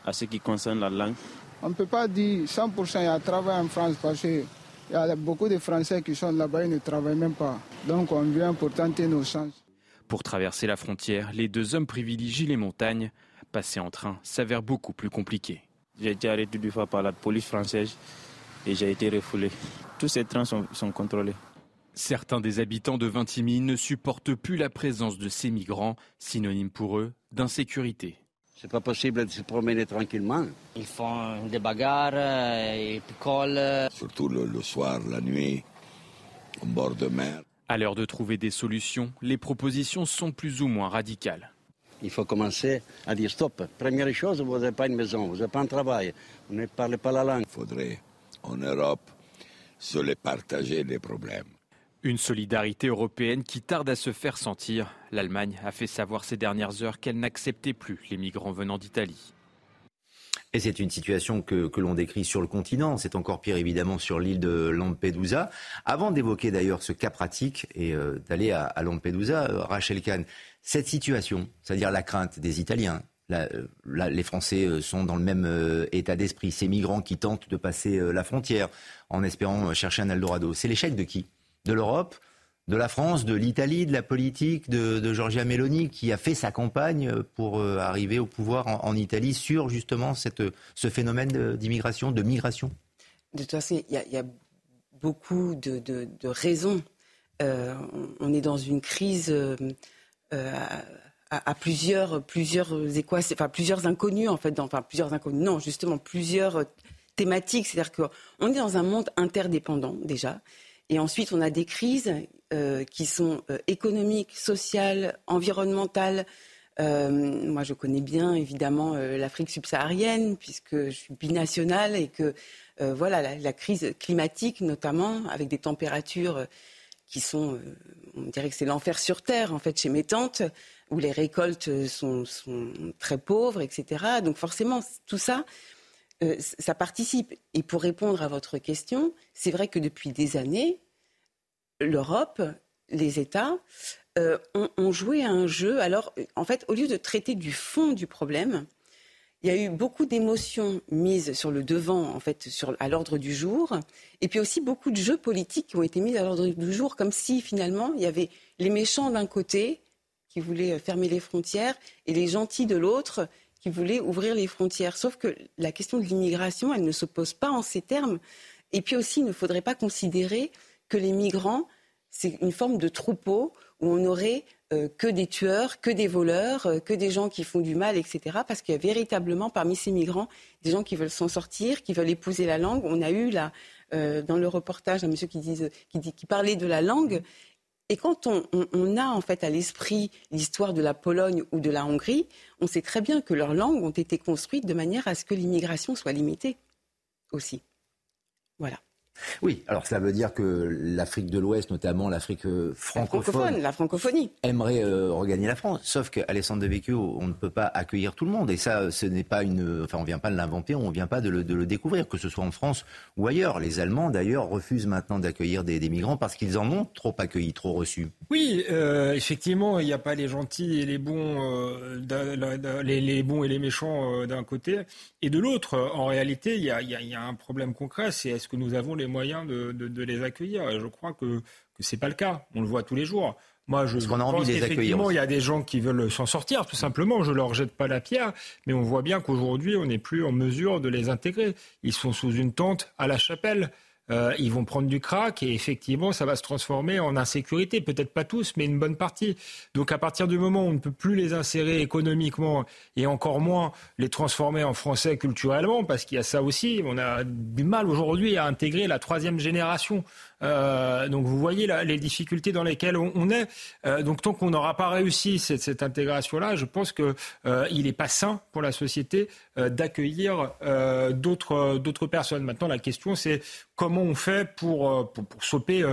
à ce qui concerne la langue. On ne peut pas dire 100% il y a travail en France parce qu'il y a beaucoup de Français qui sont là-bas et ne travaillent même pas. Donc on vient pour tenter nos chances. Pour traverser la frontière, les deux hommes privilégient les montagnes. Passer en train s'avère beaucoup plus compliqué. J'ai été arrêté deux fois par la police française et j'ai été refoulé. Tous ces trains sont, contrôlés. Certains des habitants de Vintimille ne supportent plus la présence de ces migrants, synonyme pour eux d'insécurité. C'est pas possible de se promener tranquillement. Ils font des bagarres, ils picolent. Surtout le, le soir, la nuit, au bord de mer. À l'heure de trouver des solutions, les propositions sont plus ou moins radicales. Il faut commencer à dire stop. Première chose, vous n'avez pas une maison, vous n'avez pas un travail, vous ne parlez pas la langue. Il faudrait, en Europe, se les partager les problèmes. Une solidarité européenne qui tarde à se faire sentir. L'Allemagne a fait savoir ces dernières heures qu'elle n'acceptait plus les migrants venant d'Italie. Et c'est une situation que, que l'on décrit sur le continent. C'est encore pire évidemment sur l'île de Lampedusa. Avant d'évoquer d'ailleurs ce cas pratique et euh, d'aller à, à, Lampedusa, euh, Rachel Kahn, cette situation, c'est-à-dire la crainte des Italiens, la, les Français euh, sont dans le même euh, état d'esprit, ces migrants qui tentent de passer euh, la frontière en espérant chercher un Eldorado, c'est l'échec de qui? De l'Europe? De la France, de l'Italie, de la politique, de, de, Giorgia Meloni, qui a fait sa campagne pour euh, arriver au pouvoir en, Italie sur justement cette, ce phénomène d'immigration, de migration? De toute façon, il y, a beaucoup de, raisons. Euh, on est dans une crise euh, à, à, plusieurs, plusieurs équations, enfin plusieurs inconnus en fait, dans, enfin plusieurs inconnus, non, justement plusieurs thématiques. C'est-à-dire qu'on est dans un monde interdépendant déjà. Et ensuite, on a des crises euh, qui sont euh, économiques, sociales, environnementales. Euh, moi, je connais bien évidemment euh, l'Afrique subsaharienne puisque je suis binationale et que euh, voilà la, crise climatique notamment avec des températures qui sont, on dirait que c'est l'enfer sur terre en fait chez mes tantes où les récoltes sont, sont très pauvres, etc. Donc forcément, tout ça, euh, ça participe. Et pour répondre à votre question, c'est vrai que depuis des années, l'Europe, les États, euh, ont, joué un jeu. Alors, en fait, au lieu de traiter du fond du problème, il y a eu beaucoup d'émotions mises sur le devant, en fait, sur, à l'ordre du jour, et puis aussi beaucoup de jeux politiques qui ont été mis à l'ordre du jour, comme si finalement il y avait les méchants d'un côté qui voulaient fermer les frontières et les gentils de l'autre qui voulaient ouvrir les frontières. Sauf que la question de l'immigration, elle ne se pose pas en ces termes. Et puis aussi, il ne faudrait pas considérer que les migrants, c'est une forme de troupeau où on n'aurait euh, que des tueurs, que des voleurs, euh, que des gens qui font du mal, etc. Parce qu'il y a véritablement parmi ces migrants des gens qui veulent s'en sortir, qui veulent épouser la langue. On a eu là, euh, dans le reportage un monsieur qui, qui, parlait de la langue. Et quand on, on, on a en fait à l'esprit l'histoire de la Pologne ou de la Hongrie, on sait très bien que leurs langues ont été construites de manière à ce que l'immigration soit limitée aussi. Voilà. Oui, alors ça veut dire que l'Afrique de l'Ouest, notamment l'Afrique francophone, la, la, francophonie, aimerait euh, regagner la France. Sauf qu'Alessandre de Vecchio, on ne peut pas accueillir tout le monde. Et ça, ce n'est pas une. Enfin, on ne vient pas de l'inventer, on ne vient pas de le, de le, découvrir, que ce soit en France ou ailleurs. Les Allemands, d'ailleurs, refusent maintenant d'accueillir des, des, migrants parce qu'ils en ont trop accueilli, trop reçus. Oui, euh, effectivement, il n'y a pas les gentils et les bons, euh, les, les, bons et les méchants euh, d'un côté. Et de l'autre, en réalité, il y, y a un problème concret c'est est-ce que nous avons les moyens de, de, de les accueillir. Et je crois que, ce n'est pas le cas. On le voit tous les jours. Moi, je qu'on a envie pense qu'effectivement, il y a des gens qui veulent s'en sortir, tout simplement. Je leur jette pas la pierre, mais on voit bien qu'aujourd'hui, on n'est plus en mesure de les intégrer. Ils sont sous une tente à la chapelle. Euh, ils vont prendre du crack et effectivement, ça va se transformer en insécurité. Peut-être pas tous, mais une bonne partie. Donc, à partir du moment où on ne peut plus les insérer économiquement et encore moins les transformer en français culturellement, parce qu'il y a ça aussi, on a du mal aujourd'hui à intégrer la troisième génération euh, donc vous voyez là, les difficultés dans lesquelles on, est. Euh, donc tant qu'on n'aura pas réussi cette, intégration-là, je pense qu'il euh, n'est pas sain pour la société d'accueillir d'autres personnes. Maintenant, la question c'est comment on fait pour pour, pour stopper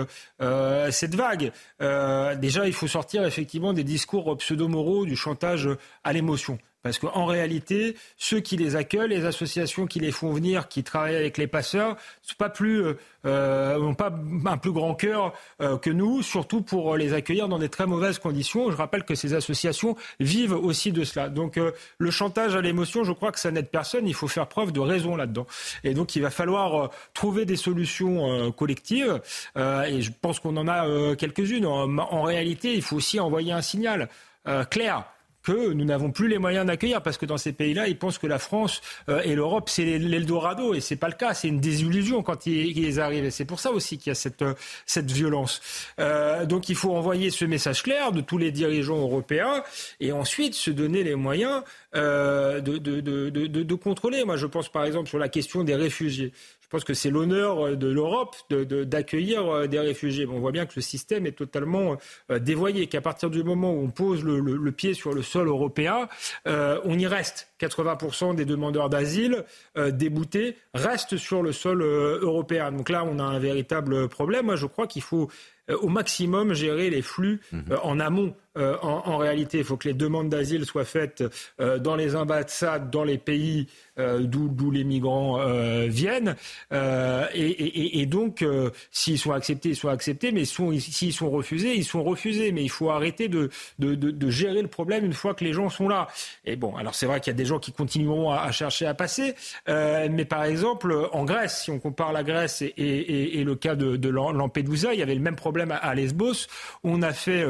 cette vague? déjà, il faut sortir effectivement des discours pseudo-moraux, du chantage à l'émotion. Parce qu'en réalité, ceux qui les accueillent, les associations qui les font venir, qui travaillent avec les passeurs, n'ont euh, n'ont pas un plus grand cœur euh, que nous, surtout pour les accueillir dans des très mauvaises conditions. Je rappelle que ces associations vivent aussi de cela. Donc euh, le chantage à l'émotion, je crois que ça n'aide personne. Il faut faire preuve de raison là-dedans. Et donc il va falloir euh, trouver des solutions euh, collectives. et je pense qu'on en a quelques-unes. En, en, réalité, il faut aussi envoyer un signal clair que nous n'avons plus les moyens d'accueillir parce que dans ces pays-là, ils pensent que la France euh, et l'Europe c'est l'Eldorado et c'est pas le cas, c'est une désillusion quand ils, arrivent. C'est pour ça aussi qu'il y a cette euh, cette violence. Euh, donc il faut envoyer ce message clair de tous les dirigeants européens et ensuite se donner les moyens de, de, de, de, contrôler. Moi, je pense par exemple sur la question des réfugiés. Je pense que c'est l'honneur euh, de l'Europe d'accueillir euh, des réfugiés. on voit bien que le système est totalement euh, dévoyé, qu'à partir du moment où on pose le, pied sur le sol européen, on y reste. 80% des demandeurs d'asile déboutés restent sur le sol européen. Donc là, on a un véritable problème. Moi, je crois qu'il faut au maximum gérer les flux mhm. en amont euh, en, réalité, il faut que les demandes d'asile soient faites euh, dans les ambassades, dans les pays euh, d'où les migrants viennent. Et, donc, s'ils sont acceptés, ils sont acceptés, mais s'ils sont refusés, ils sont refusés. Mais il faut arrêter de, gérer le problème une fois que les gens sont là. Et bon, alors c'est vrai qu'il y a des gens qui continueront à, chercher à passer, mais par exemple, en Grèce, si on compare la Grèce et, le cas de, Lampedusa, il y avait le même problème à, Lesbos. On a fait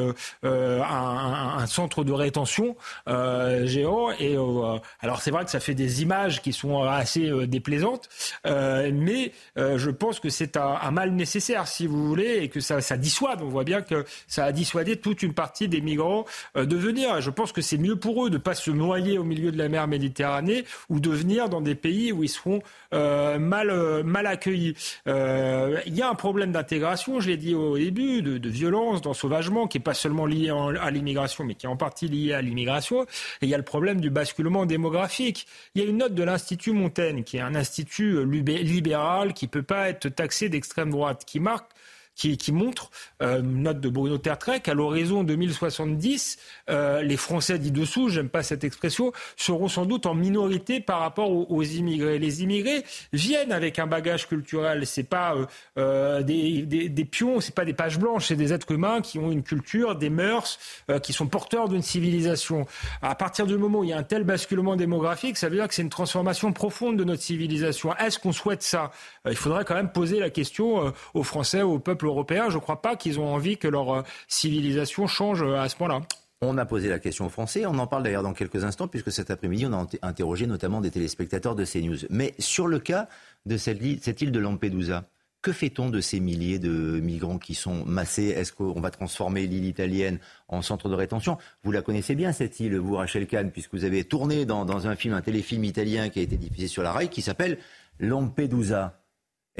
un, centre de rétention euh, géant. Et euh, alors c'est vrai que ça fait des images qui sont assez euh, déplaisantes, mais je pense que c'est un, mal nécessaire, si vous voulez, et que ça, dissuade. On voit bien que ça a dissuadé toute une partie des migrants de venir. Je pense que c'est mieux pour eux de pas se noyer au milieu de la mer Méditerranée ou de venir dans des pays où ils seront mal, mal accueillis. Il y a un problème d'intégration, je l'ai dit au début, de, violence, d'ensauvagement, qui n'est pas seulement lié en, à l'immigration, mais qui est en partie liée à l'immigration. Et il y a le problème du basculement démographique. Il y a une note de l'Institut Montaigne, qui est un institut euh, libéral qui ne peut pas être taxé d'extrême droite, qui marque qui, montre, euh, note de Bruno Tertrais, qu'à l'horizon 2070, euh, les Français dits dessous, j'aime pas cette expression, seront sans doute en minorité par rapport aux, immigrés. Les immigrés viennent avec un bagage culturel. C'est pas euh, euh, des, des, des, pions, c'est pas des pages blanches, c'est des êtres humains qui ont une culture, des mœurs, qui sont porteurs d'une civilisation. À partir du moment où il y a un tel basculement démographique, ça veut dire que c'est une transformation profonde de notre civilisation. Est-ce qu'on souhaite ça? Il faudrait quand même poser la question aux Français, au peuple européens, je ne crois pas qu'ils ont envie que leur euh, civilisation change euh, à ce point-là. On a posé la question aux Français, on en parle d'ailleurs dans quelques instants, puisque cet après-midi, on a interrogé notamment des téléspectateurs de CNews. Mais sur le cas de cette île, de Lampedusa, que fait-on de ces milliers de migrants qui sont massés? Est-ce qu'on va transformer l'île italienne en centre de rétention? Vous la connaissez bien, cette île, vous, Rachel Kahn, puisque vous avez tourné dans, un film, un téléfilm italien qui a été diffusé sur la rail, qui s'appelle Lampedusa.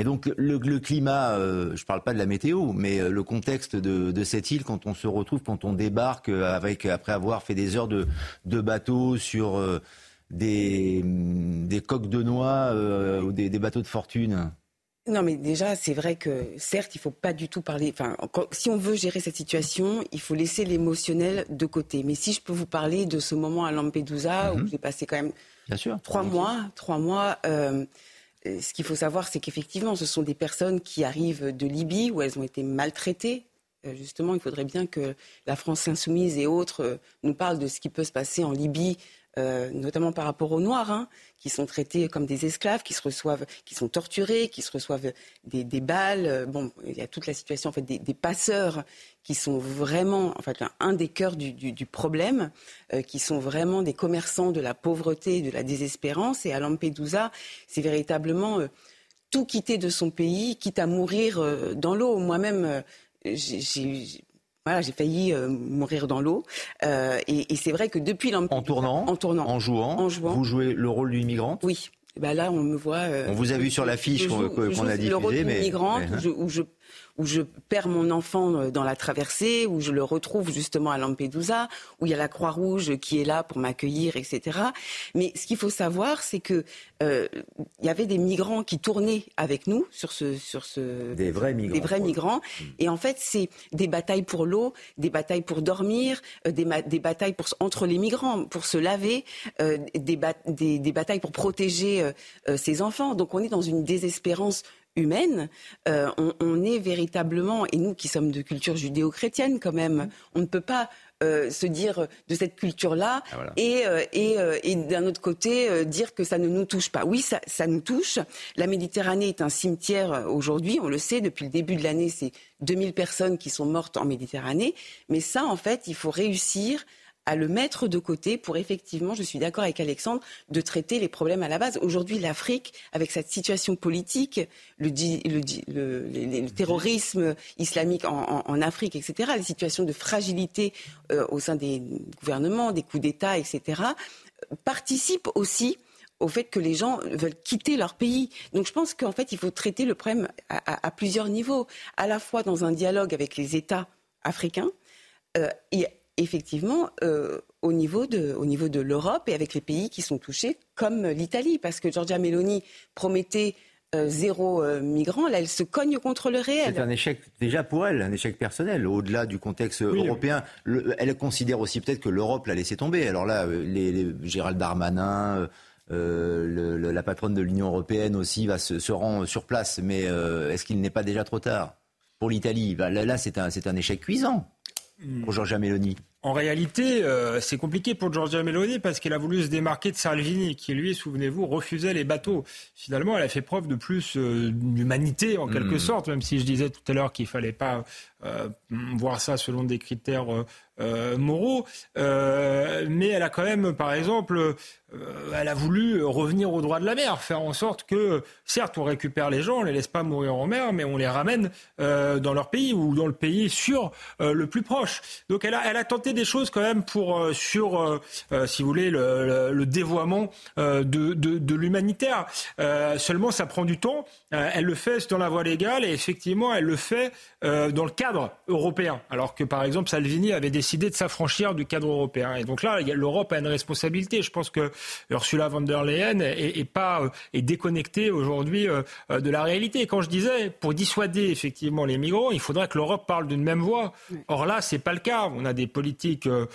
Et donc le, climat, euh, je ne parle pas de la météo, mais euh, le contexte de, cette île, quand on se retrouve, quand on débarque euh, avec, après avoir fait des heures de, bateau sur des, des, coques de noix ou des, bateaux de fortune. Non, mais déjà, c'est vrai que certes, il ne faut pas du tout parler. Enfin, si on veut gérer cette situation, il faut laisser l'émotionnel de côté. Mais si je peux vous parler de ce moment à Lampedusa où mhm. j'ai passé quand même Bien sûr, trois mois, trois mois ce qu'il faut savoir, c'est qu'effectivement, ce sont des personnes qui arrivent de Libye où elles ont été maltraitées. Euh, justement, il faudrait bien que la France insoumise et autres euh, nous parlent de ce qui peut se passer en Libye euh, notamment par rapport aux Noirs, hein, qui sont traités comme des esclaves, qui sont torturés, qui se reçoivent des, balles. Bon, il y a toute la situation en fait des, passeurs qui sont vraiment, en fait, un des cœurs du, problème, qui sont vraiment des commerçants de la pauvreté, de la désespérance. Et à Lampedusa, c'est véritablement tout quitter de son pays, quitte à mourir dans l'eau. Moi-même, j'ai voilà, j'ai failli euh, mourir dans l'eau. Euh, et, c'est vrai que depuis en tournant, en tournant, en jouant, en jouant, vous jouez le rôle d'une migrante? Oui. Bah là, on me voit. Euh, on vous a vu sur l'affiche qu'on a diffusée, le rôle mais migrante, où je où je perds mon enfant euh, dans la traversée, où je le retrouve justement à Lampedusa, où il y a la Croix-Rouge qui est là pour m'accueillir, etc. Mais ce qu'il faut savoir, c'est que euh, il y avait des migrants qui tournaient avec nous sur ce, sur ce des vrais migrants, des vrais migrants. Mmh. Et en fait, c'est des batailles pour l'eau, des batailles pour dormir, euh, des, des, batailles pour entre les migrants pour se laver, des, des, des, batailles pour protéger ses enfants. Donc on est dans une désespérance humaine, euh, on, est véritablement, et nous qui sommes de culture judéo-chrétienne quand même, mmh. on ne peut pas euh, se dire de cette culture-là ah, et, euh, et, d'un autre côté dire que ça ne nous touche pas. Oui, ça, ça nous touche. La Méditerranée est un cimetière aujourd'hui, on le sait, depuis le début de l'année, c'est 2000 personnes qui sont mortes en Méditerranée. Mais ça, en fait, il faut réussir à le mettre de côté pour effectivement, je suis d'accord avec Alexandre, de traiter les problèmes à la base. Aujourd'hui, l'Afrique, avec cette situation politique, le, terrorisme islamique en, Afrique, etc., les situations de fragilité euh, au sein des gouvernements, des coups d'État, etc., participe aussi au fait que les gens veulent quitter leur pays. Donc je pense qu'en fait, il faut traiter le problème à, plusieurs niveaux, à la fois dans un dialogue avec les États africains euh, et effectivement euh, au niveau de, au niveau de l'Europe et avec les pays qui sont touchés, comme l'Italie, parce que Giorgia Meloni promettait euh, zéro migrant, là, elle se cogne contre le réel. C'est un échec déjà pour elle, un échec personnel, au-delà du contexte européen. elle considère aussi peut-être que l'Europe l'a laissé tomber. Alors là, les Gérald Darmanin, euh, la patronne de l'Union européenne aussi va se, se rend sur place. Mais euh, est-ce qu'il n'est pas déjà trop tard? Pour l'Italie bah, Là, c'est un, un, échec cuisant Giorgia Meloni. En réalité, euh, c'est compliqué pour Giorgia Meloni parce qu'elle a voulu se démarquer de Salvini, qui lui, souvenez-vous, refusait les bateaux. Finalement, elle a fait preuve de plus d'humanité, en quelque hmm. sorte, même si je disais tout à l'heure qu'il fallait pas voir ça selon des critères moraux. mais elle a quand même, par exemple, euh, elle a voulu revenir au droit de la mer, faire en sorte que, certes, on récupère les gens, on les laisse pas mourir en mer, mais on les ramène euh, dans leur pays ou dans le pays sûr euh, le plus proche. Donc elle a, elle a tenté des choses quand même pour sur, si vous voulez, le, le, dévoiement de, de, de l'humanitaire. seulement, ça prend du temps. elle le fait dans la voie légale et effectivement, elle le fait dans le cadre européen, alors que par exemple Salvini avait décidé de s'affranchir du cadre européen. Et donc là, l'Europe a une responsabilité. Je pense que Ursula von der Leyen est, pas euh, est déconnectée aujourd'hui euh, de la réalité. quand je disais, pour dissuader effectivement les migrants, il faudrait que l'Europe parle d'une même voix. Or là, c'est pas le cas. On a des politiques euh,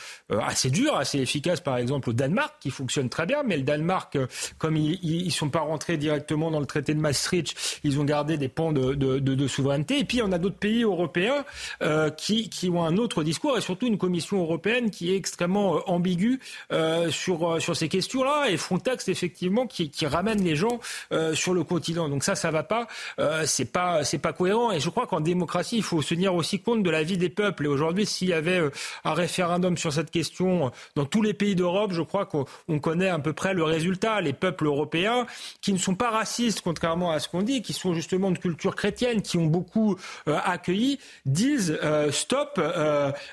assez dures, assez efficaces, par exemple au Danemark, qui fonctionnent très bien, mais le Danemark, comme ils, ne sont pas rentrés directement dans le traité de Maastricht, ils ont gardé des pans de, souveraineté. Et puis, on a d'autres pays européens qui, ont un autre discours et surtout une Commission européenne qui est extrêmement ambiguë sur, ces questions là et Frontex effectivement qui, ramène les gens euh, sur le continent. Donc ça, ça va pas. Euh, c'est pas, pas cohérent. Et je crois qu'en démocratie, il faut se tenir aussi compte de la vie des peuples. Et aujourd'hui, s'il y avait euh, un référendum sur cette question dans tous les pays d'Europe, je crois qu'on connaît à peu près le résultat. Les peuples européens qui ne sont pas racistes, contrairement à ce qu'on dit, qui sont justement de culture chrétienne, qui ont beaucoup accueilli, disent stop.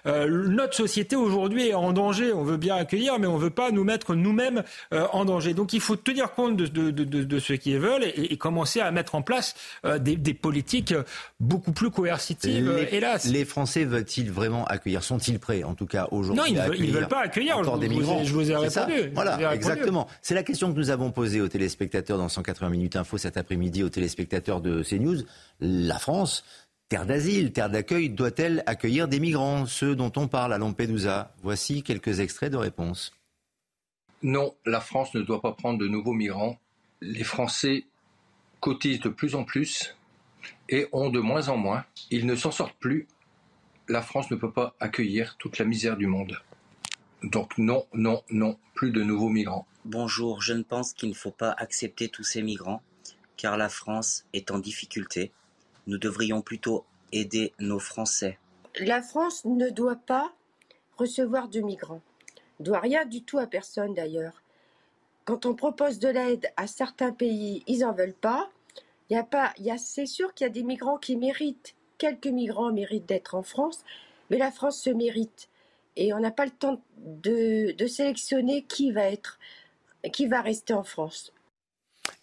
notre société aujourd'hui est en danger. On veut bien accueillir, mais on veut pas nous mettre nous-mêmes euh, en danger. Donc il faut tenir compte de, de, de, de ce qu'ils veulent et, et, commencer à mettre en place euh, des, des, politiques beaucoup plus coercitives, les, hélas. Les Français veulent-ils vraiment accueillir? Sont-ils prêts, en tout cas? Aujourd'hui Non, ils ne veulent, pas accueillir encore des migrants. Je vous ai répondu. Voilà, exactement. C'est la question que nous avons posée aux téléspectateurs dans 180 minutes info cet après-midi, aux téléspectateurs de CNews. La France, terre d'asile, terre d'accueil, doit-elle accueillir des migrants, ceux dont on parle à Lampedusa? Voici quelques extraits de réponses. Non, la France ne doit pas prendre de nouveaux migrants. Les Français cotisent de plus en plus et ont de moins en moins. Ils ne s'en sortent plus. La France ne peut pas accueillir toute la misère du monde. Donc non, non, non, plus de nouveaux migrants. Bonjour, je ne pense qu'il ne faut pas accepter tous ces migrants, car la France est en difficulté. Nous devrions plutôt aider nos Français. La France ne doit pas recevoir de migrants doit rien du tout à personne d'ailleurs. Quand on propose de l'aide à certains pays, ils en veulent pas. Il y a pas, il y a, c'est sûr qu'il y a des migrants qui méritent. Quelques migrants méritent d'être en France, mais la France se mérite. Et on n'a pas le temps de, sélectionner qui va être, qui va rester en France.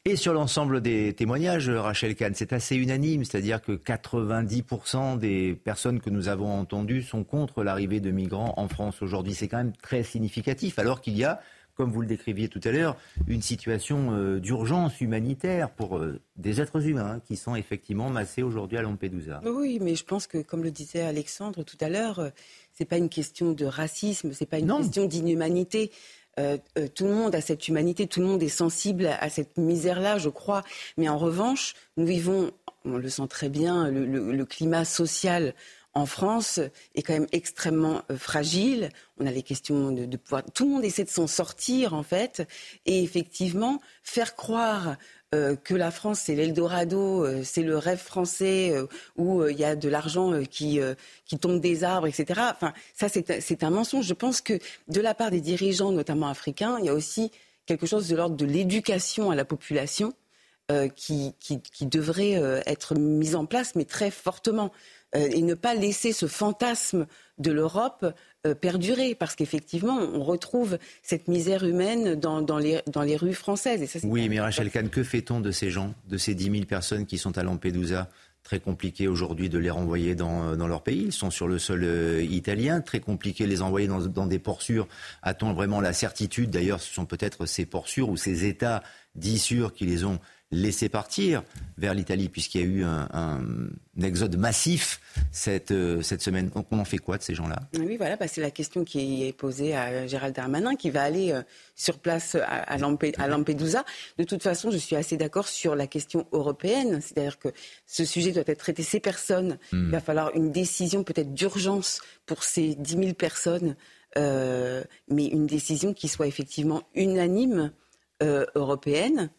Et sur l'ensemble des témoignages, Rachel Kahn, c'est assez unanime, c'est-à-dire que 90% des personnes que nous avons entendues sont contre l'arrivée de migrants en France aujourd'hui. C'est quand même très significatif, alors qu'il y a, comme vous le décriviez tout à l'heure, une situation euh, d'urgence humanitaire pour euh, des êtres humains qui sont effectivement massés aujourd'hui à Lampedusa. Oui, mais je pense que, comme le disait Alexandre tout à l'heure, euh, c'est pas une question de racisme, c'est pas une question d'inhumanité. Euh, euh, tout le monde a cette humanité, tout le monde est sensible à, cette misère-là, je crois. Mais en revanche, nous vivons, on le sent très bien, le, climat social en France est quand même extrêmement euh, fragile. On a les questions de, pouvoir. Tout le monde essaie de s'en sortir, en fait. Et effectivement, faire croire euh, que la France c'est l'Eldorado, euh, c'est le rêve français où il y a de l'argent qui, qui tombe des arbres, etc. Enfin, ça c'est un mensonge. Je pense que de la part des dirigeants, notamment africains, il y a aussi quelque chose de l'ordre de l'éducation à la population qui, qui, qui, devrait être mise en place, mais très fortement. Et ne pas laisser ce fantasme de l'Europe perdurer, parce qu'effectivement, on retrouve cette misère humaine dans, dans, les, dans les rues françaises. Et ça, oui, mais Rachel Kahn, que fait-on de ces gens, de ces 10 000 personnes qui sont à Lampedusa Très compliqué aujourd'hui de les renvoyer dans, dans, leur pays. Ils sont sur le sol euh, italien. Très compliqué de les envoyer dans, dans des ports sûrs. A-t-on vraiment la certitude? D'ailleurs, ce sont peut-être ces ports sûrs ou ces États dits sûrs qui les ont laisser partir vers l'Italie, puisqu'il y a eu un, un, exode massif cette, euh, cette semaine. Donc on en fait quoi de ces gens-là? Oui, voilà, bah, c'est la question qui est posée à Gérald Darmanin, qui va aller euh, sur place à, à, à, Lampedusa. De toute façon, je suis assez d'accord sur la question européenne, c'est-à-dire que ce sujet doit être traité. Ces personnes, hmm. il va falloir une décision peut-être d'urgence pour ces 10 000 personnes, euh, mais une décision qui soit effectivement unanime euh, européenne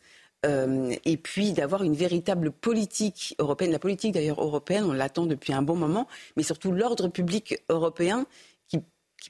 euh, et puis d'avoir une véritable politique européenne. La politique d'ailleurs européenne, on l'attend depuis un bon moment, mais surtout l'ordre public européen qui,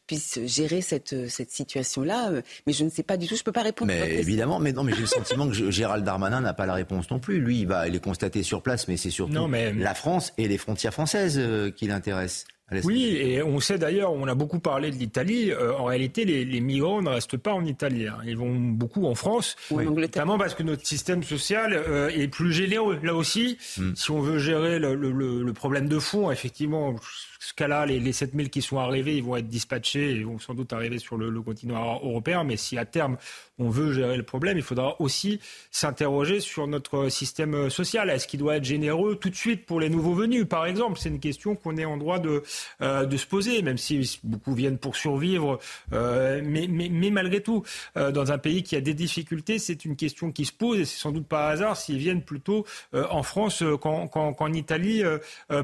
puisse gérer cette, cette situation-là. Mais je ne sais pas du tout, je ne peux pas répondre. Mais évidemment, mais non, mais j'ai le sentiment que Gérald Darmanin n'a pas la réponse non plus. Lui, il va il est constaté sur place, mais c'est surtout non, mais... la France et les frontières françaises euh, qui l'intéressent. Oui, et on sait d'ailleurs, on a beaucoup parlé de l'Italie. Euh, en réalité, les, les, migrants ne restent pas en Italie. Hein. Ils vont beaucoup en France, oui. notamment parce que notre système social euh, est plus généreux. Là aussi, mm. si on veut gérer le, le, le, problème de fond, effectivement, ce cas-là, les, les 7000 qui sont arrivés, ils vont être dispatchés et vont sans doute arriver sur le, le continent européen. Mais si à terme, on veut gérer le problème, il faudra aussi s'interroger sur notre système social. Est-ce qu'il doit être généreux tout de suite pour les nouveaux venus, par exemple C'est une question qu'on est en droit de, euh, de se poser, même si beaucoup viennent pour survivre. Euh, mais, malgré tout, euh, dans un pays qui a des difficultés, c'est une question qui se pose et c'est sans doute pas hasard s'ils viennent plutôt en France qu'en, Italie,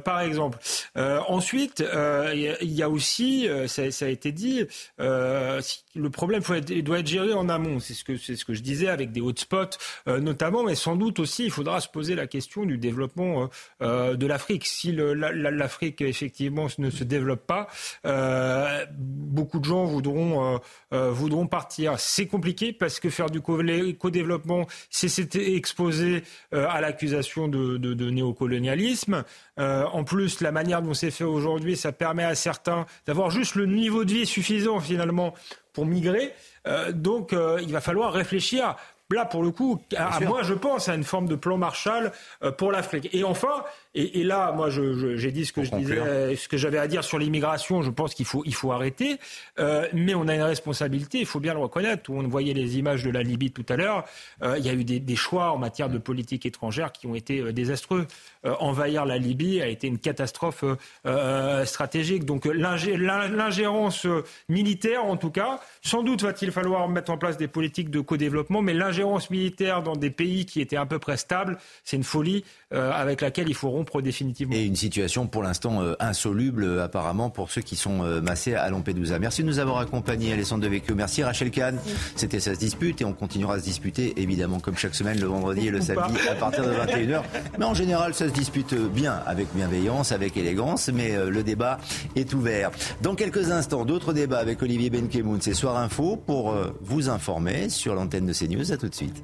par exemple. ensuite, il y a aussi, ça, a été dit, le problème doit être géré en amont c'est ce que je disais avec des hotspots notamment, mais sans doute aussi il faudra se poser la question du développement de l'Afrique. Si l'Afrique effectivement ne se développe pas, euh, beaucoup de gens voudront euh, voudront partir. C'est compliqué parce que faire du co-développement, c'est exposé à l'accusation de, de, de, néocolonialisme. en plus, la manière dont c'est fait aujourd'hui, ça permet à certains d'avoir juste le niveau de vie suffisant finalement pour migrer. Euh, donc euh, il va falloir réfléchir là, pour le coup, à, moi, je pense à une forme de plan Marshall euh, pour l'Afrique. Et enfin, et, et là, moi, j'ai je, dit ce que je disais, ce que j'avais à dire sur l'immigration. Je pense qu'il faut, il faut arrêter. Euh, mais on a une responsabilité, il faut bien le reconnaître. On voyait les images de la Libye tout à l'heure. Euh, il y a eu des, des, choix en matière de politique étrangère qui ont été euh, désastreux. Euh, envahir la Libye a été une catastrophe euh, stratégique. Donc l'ingérence militaire, en tout cas, sans doute va-t-il falloir mettre en place des politiques de co-développement, mais l'ingérence militaire dans des pays qui étaient à peu près stables, c'est une folie euh, avec laquelle il faut rompre définitivement. Et une situation pour l'instant euh, insoluble euh, apparemment pour ceux qui sont euh, massés à Lampedusa. Merci de nous avoir accompagnés, Alessandre Devecchio. Merci Rachel Kahn. C'était ça se dispute et on continuera à se disputer évidemment comme chaque semaine le vendredi et le samedi à partir de 21h. Mais en général, ça se dispute bien, avec bienveillance, avec élégance, mais le débat est ouvert. Dans quelques instants, d'autres débats avec Olivier Benkemoun. C'est Soir Info pour vous informer sur l'antenne de CNews. À tout de suite.